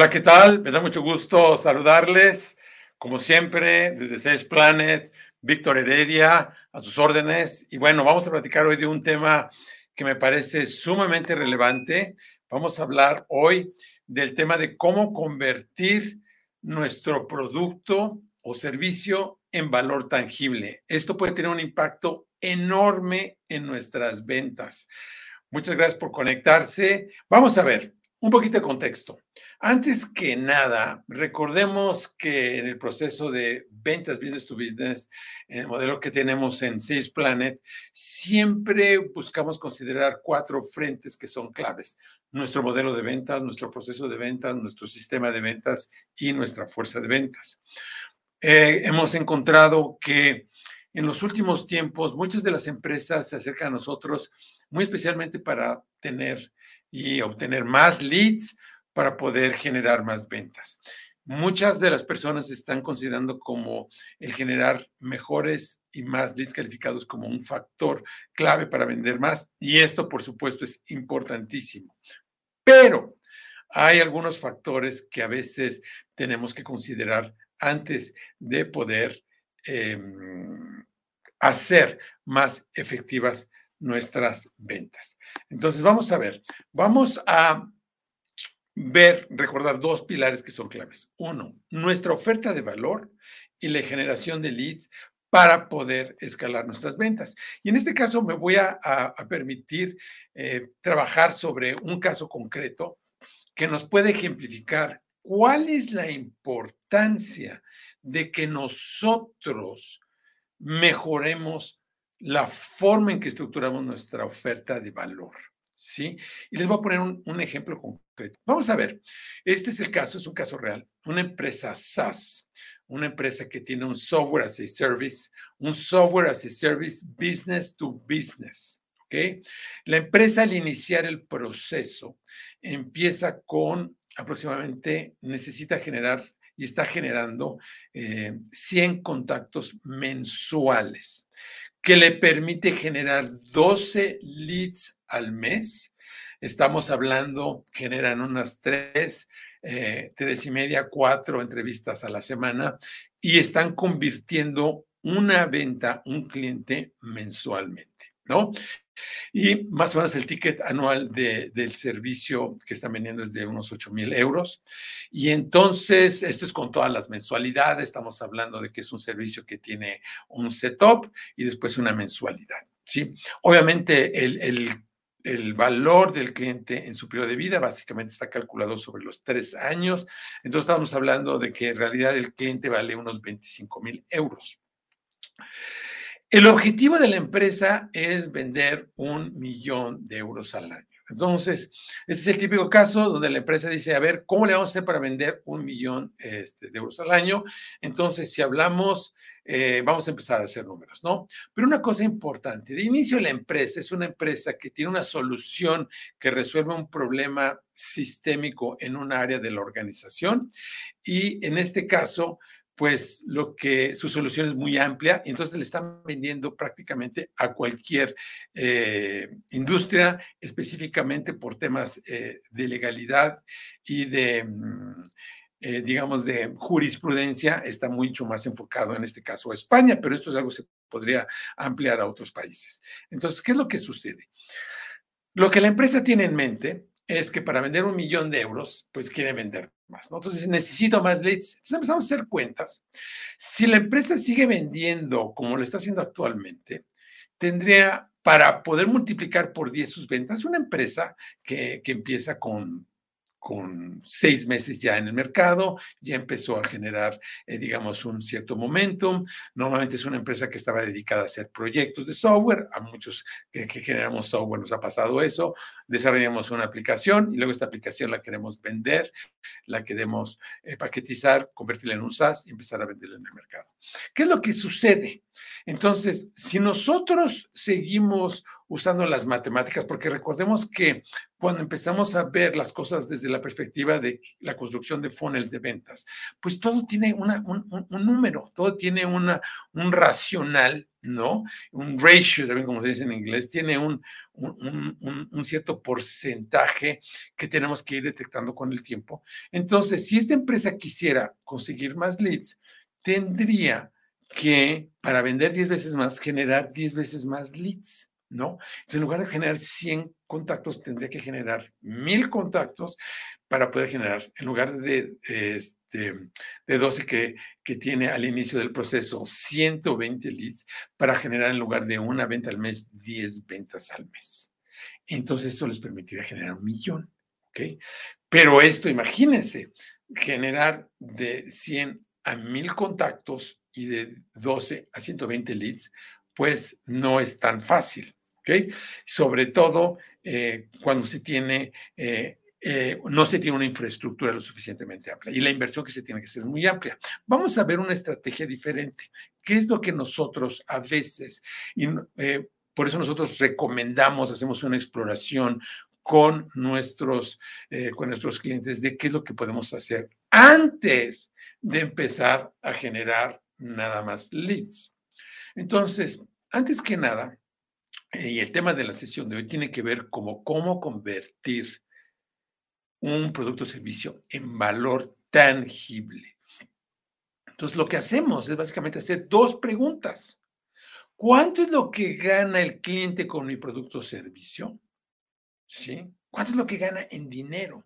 Hola, ¿qué tal? Me da mucho gusto saludarles, como siempre, desde Sales Planet, Víctor Heredia, a sus órdenes. Y bueno, vamos a platicar hoy de un tema que me parece sumamente relevante. Vamos a hablar hoy del tema de cómo convertir nuestro producto o servicio en valor tangible. Esto puede tener un impacto enorme en nuestras ventas. Muchas gracias por conectarse. Vamos a ver un poquito de contexto. Antes que nada, recordemos que en el proceso de ventas business to business, en el modelo que tenemos en Sales Planet, siempre buscamos considerar cuatro frentes que son claves. Nuestro modelo de ventas, nuestro proceso de ventas, nuestro sistema de ventas y nuestra fuerza de ventas. Eh, hemos encontrado que en los últimos tiempos muchas de las empresas se acercan a nosotros muy especialmente para tener y obtener más leads, para poder generar más ventas. Muchas de las personas están considerando como el generar mejores y más leads calificados como un factor clave para vender más y esto por supuesto es importantísimo. Pero hay algunos factores que a veces tenemos que considerar antes de poder eh, hacer más efectivas nuestras ventas. Entonces, vamos a ver, vamos a ver, recordar dos pilares que son claves. Uno, nuestra oferta de valor y la generación de leads para poder escalar nuestras ventas. Y en este caso me voy a, permitir eh, trabajar sobre un caso concreto que nos puede ejemplificar cuál es la importancia de que nosotros mejoremos la forma en que estructuramos nuestra oferta de valor. ¿Sí? Y les voy a poner un, ejemplo concreto. Vamos a ver, este es el caso, es un caso real. Una empresa SaaS, una empresa que tiene un software as a service, un software as a service business to business, ¿ok? La empresa al iniciar el proceso empieza con aproximadamente, necesita generar y está generando 100 eh, contactos mensuales que le permite generar 12 leads al mes. Estamos hablando, generan unas tres, eh, tres y media, cuatro entrevistas a la semana y están convirtiendo una venta, un cliente mensualmente, ¿no? Y más o menos el ticket anual del servicio que están vendiendo es de unos 8 mil euros. Y entonces, esto es con todas las mensualidades, estamos hablando de que es un servicio que tiene un setup y después una mensualidad, ¿sí? Obviamente, el, el el valor del cliente en su periodo de vida básicamente está calculado sobre los tres años. Entonces estamos hablando de que en realidad el cliente vale unos 25 mil euros. El objetivo de la empresa es vender un millón de euros al año. Entonces, este es el típico caso donde la empresa dice, a ver, ¿cómo le vamos a hacer para vender un millón este, de euros al año? Entonces, si hablamos, eh, vamos a empezar a hacer números, ¿no? Pero una cosa importante, de inicio la empresa es una empresa que tiene una solución que resuelve un problema sistémico en un área de la organización y en este caso, pues lo que su solución es muy amplia y entonces le están vendiendo prácticamente a cualquier eh, industria, específicamente por temas eh, de legalidad y de, mm, eh, digamos, de jurisprudencia, está mucho más enfocado en este caso a España, pero esto es algo que se podría ampliar a otros países. Entonces, ¿qué es lo que sucede? Lo que la empresa tiene en mente es que para vender un millón de euros, pues quiere vender más. ¿no? Entonces, necesito más leads. Entonces empezamos a hacer cuentas. Si la empresa sigue vendiendo como lo está haciendo actualmente, tendría para poder multiplicar por 10 sus ventas, una empresa que, que empieza con con seis meses ya en el mercado, ya empezó a generar, eh, digamos, un cierto momentum. Normalmente es una empresa que estaba dedicada a hacer proyectos de software. A muchos que, generamos software nos ha pasado eso. Desarrollamos una aplicación y luego esta aplicación la queremos vender, la queremos eh, paquetizar, convertirla en un SaaS y empezar a venderla en el mercado. ¿Qué es lo que sucede? Entonces, si nosotros seguimos usando las matemáticas, porque recordemos que cuando empezamos a ver las cosas desde la perspectiva de la construcción de funnels de ventas, pues todo tiene una, un, número, todo tiene una, un racional, ¿no? Un ratio, también como se dice en inglés, tiene un, un, cierto porcentaje que tenemos que ir detectando con el tiempo. Entonces, si esta empresa quisiera conseguir más leads, tendría que, para vender 10 veces más, generar 10 veces más leads. ¿no? Entonces, en lugar de generar 100 contactos, tendría que generar 1000 contactos para poder generar, en lugar de, este, de 12 que, que tiene al inicio del proceso, 120 leads, para generar en lugar de una venta al mes, 10 ventas al mes. Entonces, eso les permitiría generar un millón, ¿ok? Pero esto, imagínense, generar de 100 a 1000 contactos y de 12 a 120 leads, pues no es tan fácil. Sobre todo eh, cuando se tiene, eh, eh, no se tiene una infraestructura lo suficientemente amplia y la inversión que se tiene que hacer es muy amplia. Vamos a ver una estrategia diferente. ¿Qué es lo que nosotros a veces, y por eso nosotros recomendamos, hacemos una exploración con nuestros, con nuestros clientes de qué es lo que podemos hacer antes de empezar a generar nada más leads. Entonces, antes que nada, y el tema de la sesión de hoy tiene que ver como cómo convertir un producto o servicio en valor tangible. Entonces, lo que hacemos es básicamente hacer dos preguntas. ¿Cuánto es lo que gana el cliente con mi producto o servicio? ¿Sí? ¿Cuánto es lo que gana en dinero?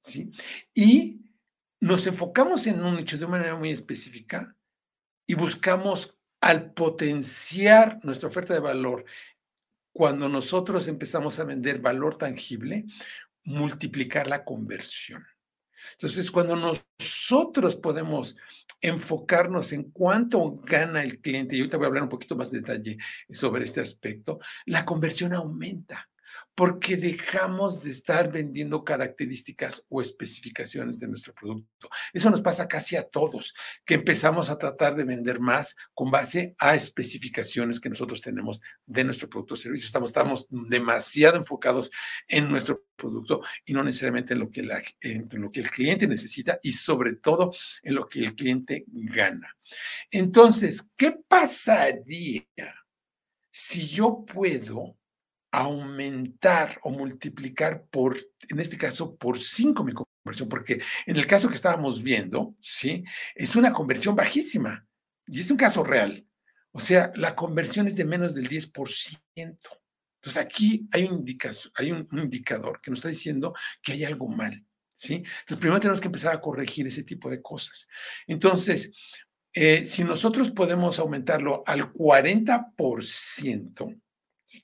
¿Sí? Y nos enfocamos en un nicho de manera muy específica y buscamos al potenciar nuestra oferta de valor cuando nosotros empezamos a vender valor tangible, multiplicar la conversión. Entonces, cuando nosotros podemos enfocarnos en cuánto gana el cliente, y ahorita voy a hablar un poquito más de detalle sobre este aspecto, la conversión aumenta porque dejamos de estar vendiendo características o especificaciones de nuestro producto. Eso nos pasa casi a todos, que empezamos a tratar de vender más con base a especificaciones que nosotros tenemos de nuestro producto o servicio. Estamos, demasiado enfocados en nuestro producto y no necesariamente en lo, que en lo que el cliente necesita y sobre todo en lo que el cliente gana. Entonces, ¿qué pasaría si yo puedo aumentar o multiplicar por, en este caso, por 5 mi conversión, porque en el caso que estábamos viendo, ¿sí? Es una conversión bajísima y es un caso real. O sea, la conversión es de menos del 10%. Entonces aquí hay un, hay un, indicador que nos está diciendo que hay algo mal, ¿sí? Entonces primero tenemos que empezar a corregir ese tipo de cosas. Entonces, eh, si nosotros podemos aumentarlo al 40%,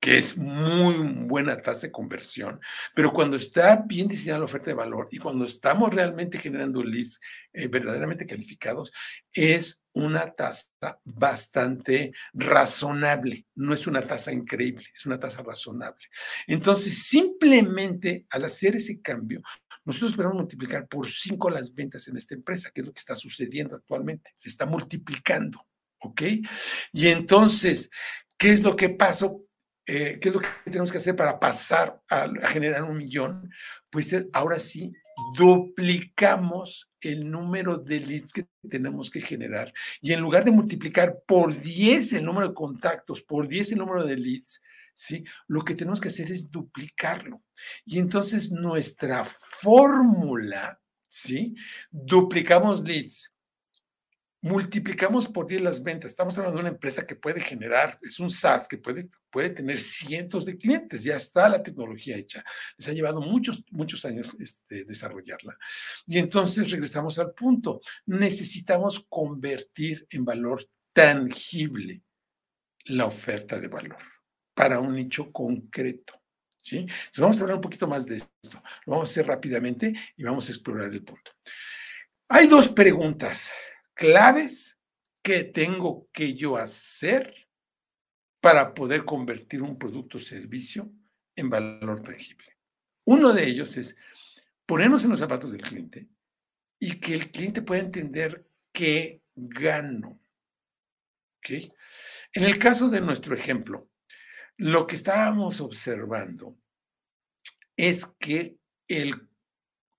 que es muy buena tasa de conversión, pero cuando está bien diseñada la oferta de valor y cuando estamos realmente generando leads eh, verdaderamente calificados, es una tasa bastante razonable. No es una tasa increíble, es una tasa razonable. Entonces, simplemente al hacer ese cambio, nosotros esperamos multiplicar por cinco las ventas en esta empresa, que es lo que está sucediendo actualmente. Se está multiplicando. ¿Ok? Y entonces, ¿qué es lo que pasó? Eh, ¿qué es lo que tenemos que hacer para pasar a, generar un millón? Pues ahora sí, duplicamos el número de leads que tenemos que generar y en lugar de multiplicar por 10 el número de contactos, por 10 el número de leads, ¿sí? Lo que tenemos que hacer es duplicarlo. Y entonces nuestra fórmula, ¿sí? Duplicamos leads, multiplicamos por 10 las ventas. Estamos hablando de una empresa que puede generar, es un SaaS que puede, puede tener cientos de clientes, ya está la tecnología hecha. Les ha llevado muchos, muchos años este, desarrollarla. Y entonces regresamos al punto, necesitamos convertir en valor tangible la oferta de valor para un nicho concreto. ¿sí? Entonces vamos a hablar un poquito más de esto. Lo vamos a hacer rápidamente y vamos a explorar el punto. Hay dos preguntas claves que tengo que yo hacer para poder convertir un producto o servicio en valor tangible. Uno de ellos es ponernos en los zapatos del cliente y que el cliente pueda entender qué gano. En el caso de nuestro ejemplo, lo que estábamos observando es que el,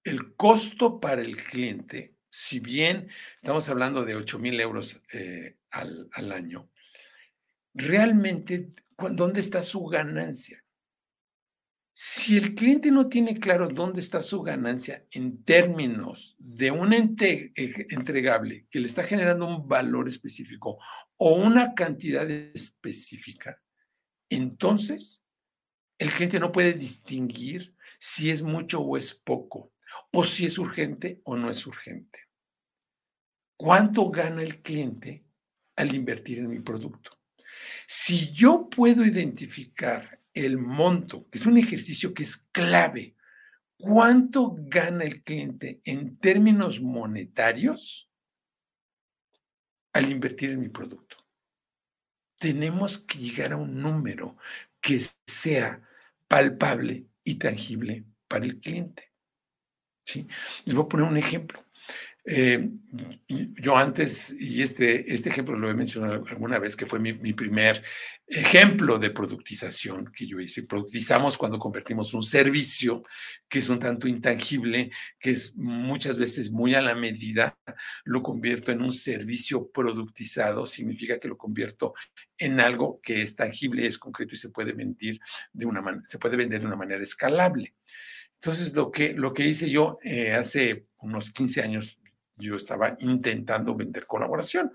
el costo para el cliente si bien estamos hablando de 8 mil euros eh, al, año, realmente, ¿dónde está su ganancia? Si el cliente no tiene claro dónde está su ganancia en términos de un entregable que le está generando un valor específico o una cantidad específica, entonces el cliente no puede distinguir si es mucho o es poco, o si es urgente o no es urgente. ¿Cuánto gana el cliente al invertir en mi producto? Si yo puedo identificar el monto, que es un ejercicio que es clave, cuánto gana el cliente en términos monetarios al invertir en mi producto. Tenemos que llegar a un número que sea palpable y tangible para el cliente. Les voy a poner un ejemplo. Eh, yo antes, y este, este ejemplo lo he mencionado alguna vez, que fue mi, mi, primer ejemplo de productización que yo hice. Productizamos cuando convertimos un servicio que es un tanto intangible, que es muchas veces muy a la medida, lo convierto en un servicio productizado, significa que lo convierto en algo que es tangible, es concreto y se puede de una, se puede vender de una manera escalable. Entonces, lo que, lo que hice yo eh, hace unos 15 años, yo estaba intentando vender colaboración.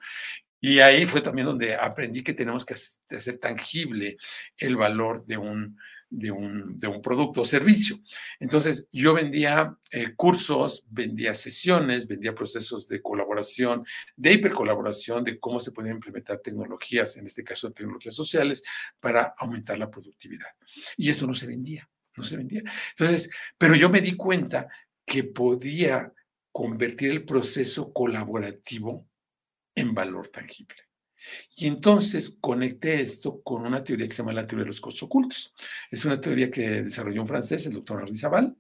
Y ahí fue también donde aprendí que tenemos que hacer tangible el valor de un, de un, de un producto o servicio. Entonces, yo vendía eh, cursos, vendía sesiones, vendía procesos de colaboración, de hipercolaboración, de cómo se pueden implementar tecnologías, en este caso tecnologías sociales, para aumentar la productividad. Y esto no se vendía, no se vendía. Entonces, pero yo me di cuenta que podía convertir el proceso colaborativo en valor tangible. Y entonces conecté esto con una teoría que se llama la teoría de los costos ocultos. Es una teoría que desarrolló un francés, el doctor Henri Zabal,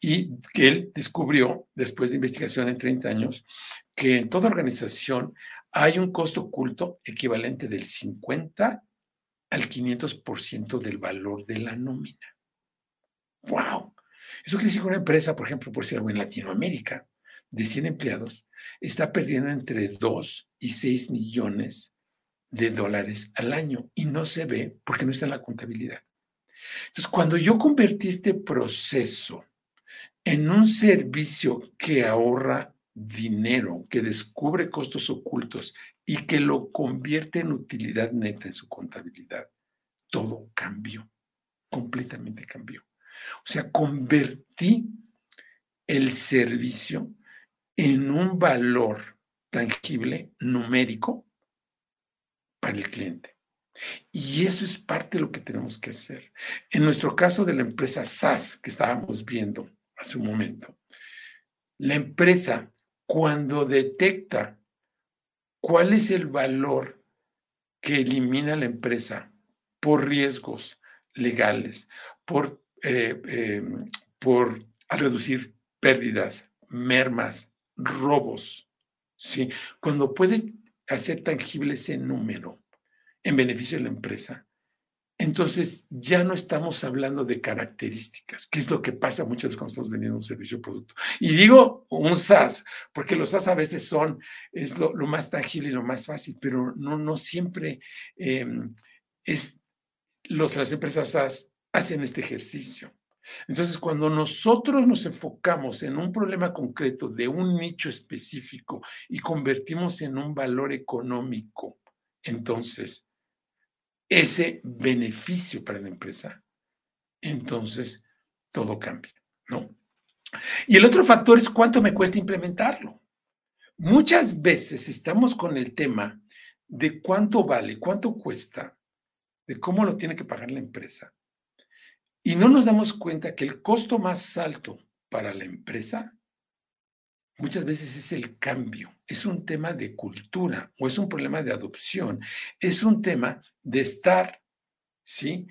y que él descubrió, después de investigación en 30 años, que en toda organización hay un costo oculto equivalente del 50 al 500% del valor de la nómina. ¡Wow! Eso quiere decir que una empresa, por ejemplo, por decir algo en Latinoamérica, de 100 empleados está perdiendo entre 2 y 6 millones de dólares al año y no se ve porque no está en la contabilidad. Entonces, cuando yo convertí este proceso en un servicio que ahorra dinero, que descubre costos ocultos y que lo convierte en utilidad neta en su contabilidad, todo cambió, completamente cambió. O sea, convertí el servicio en un valor tangible, numérico, para el cliente. Y eso es parte de lo que tenemos que hacer. En nuestro caso de la empresa SAS, que estábamos viendo hace un momento, la empresa cuando detecta cuál es el valor que elimina la empresa por riesgos legales, por, eh, eh, por reducir pérdidas, mermas, robos, ¿sí? Cuando puede hacer tangible ese número en beneficio de la empresa, entonces ya no estamos hablando de características, que es lo que pasa muchas veces cuando estamos vendiendo un servicio o producto. Y digo un SaaS, porque los SaaS a veces son, es lo, más tangible y lo más fácil, pero no, no siempre em, es, los, las empresas SaaS hacen este ejercicio. Entonces, cuando nosotros nos enfocamos en un problema concreto de un nicho específico y convertimos en un valor económico, entonces, ese beneficio para la empresa, entonces todo cambia, ¿no? Y el otro factor es cuánto me cuesta implementarlo. Muchas veces estamos con el tema de cuánto vale, cuánto cuesta, de cómo lo tiene que pagar la empresa. Y no nos damos cuenta que el costo más alto para la empresa muchas veces es el cambio, es un tema de cultura o es un problema de adopción, es un tema de estar, ¿sí?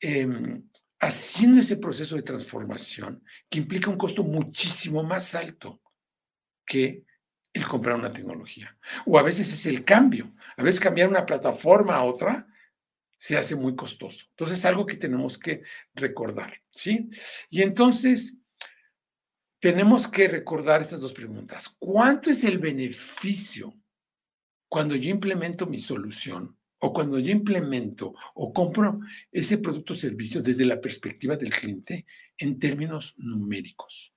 Em, haciendo ese proceso de transformación que implica un costo muchísimo más alto que el comprar una tecnología. O a veces es el cambio, a veces cambiar una plataforma a otra se hace muy costoso. Entonces, es algo que tenemos que recordar, ¿sí? Y entonces, tenemos que recordar estas dos preguntas. ¿Cuánto es el beneficio cuando yo implemento mi solución o cuando yo implemento o compro ese producto o servicio desde la perspectiva del cliente en términos numéricos.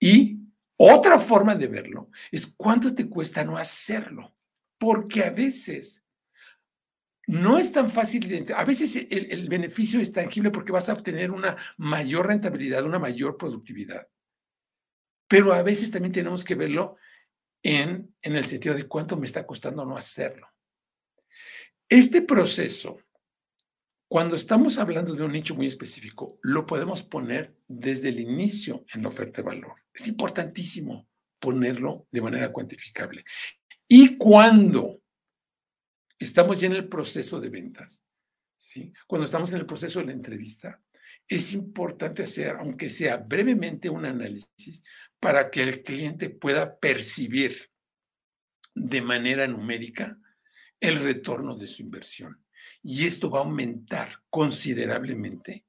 Y otra forma de verlo es cuánto te cuesta no hacerlo, porque a veces no es tan fácil, a veces el, el, beneficio es tangible porque vas a obtener una mayor rentabilidad, una mayor productividad. Pero a veces también tenemos que verlo en, en el sentido de cuánto me está costando no hacerlo. Este proceso, cuando estamos hablando de un nicho muy específico, lo podemos poner desde el inicio en la oferta de valor. Es importantísimo ponerlo de manera cuantificable. Y cuando estamos ya en el proceso de ventas, ¿sí? cuando estamos en el proceso de la entrevista, es importante hacer, aunque sea brevemente, un análisis para que el cliente pueda percibir de manera numérica el retorno de su inversión. Y esto va a aumentar considerablemente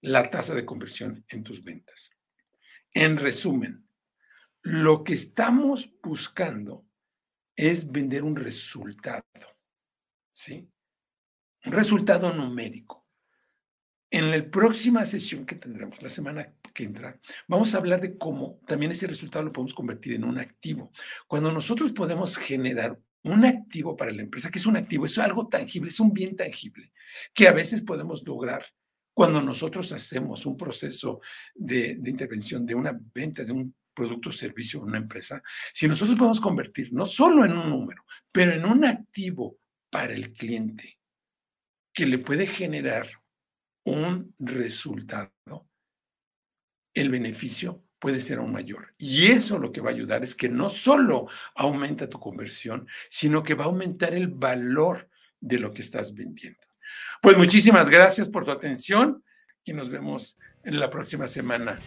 la tasa de conversión en tus ventas. En resumen, lo que estamos buscando es vender un resultado, ¿sí? Un resultado numérico. En la próxima sesión que tendremos, la semana que entra, vamos a hablar de cómo también ese resultado lo podemos convertir en un activo. Cuando nosotros podemos generar un activo para la empresa, que es un activo, es algo tangible, es un bien tangible, que a veces podemos lograr cuando nosotros hacemos un proceso de, de intervención, de una venta de un producto o servicio en una empresa, si nosotros podemos convertir no solo en un número, pero en un activo para el cliente que le puede generar un resultado, el beneficio puede ser aún mayor. Y eso lo que va a ayudar es que no solo aumenta tu conversión, sino que va a aumentar el valor de lo que estás vendiendo. Pues muchísimas gracias por tu atención y nos vemos en la próxima semana